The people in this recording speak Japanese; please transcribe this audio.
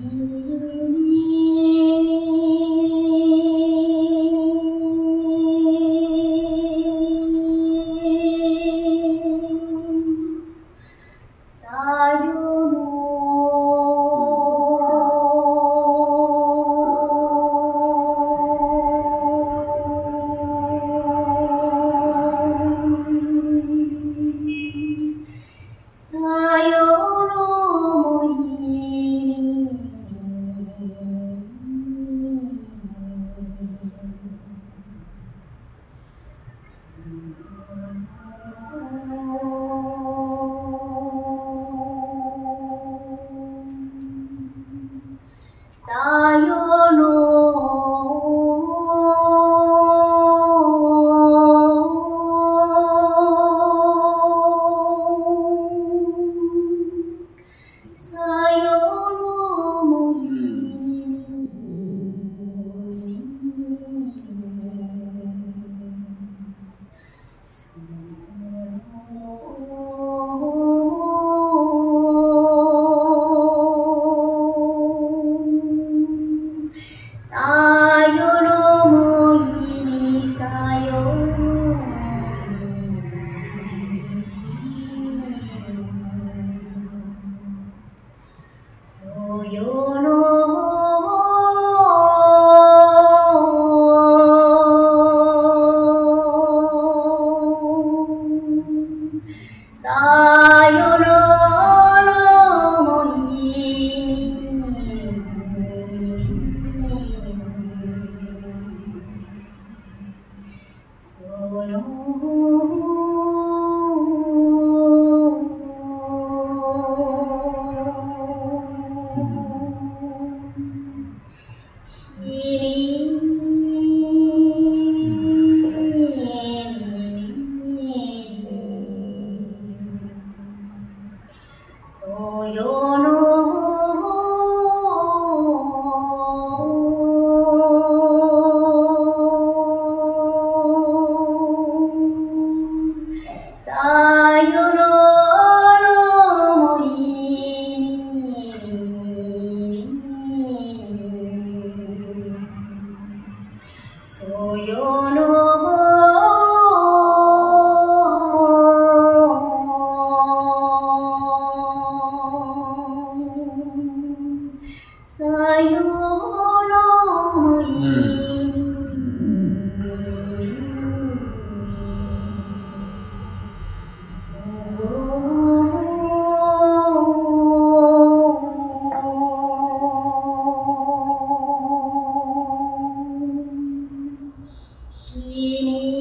You. Sayonara. さよのもいにさよしそよそよのそよのさよろい、そろしに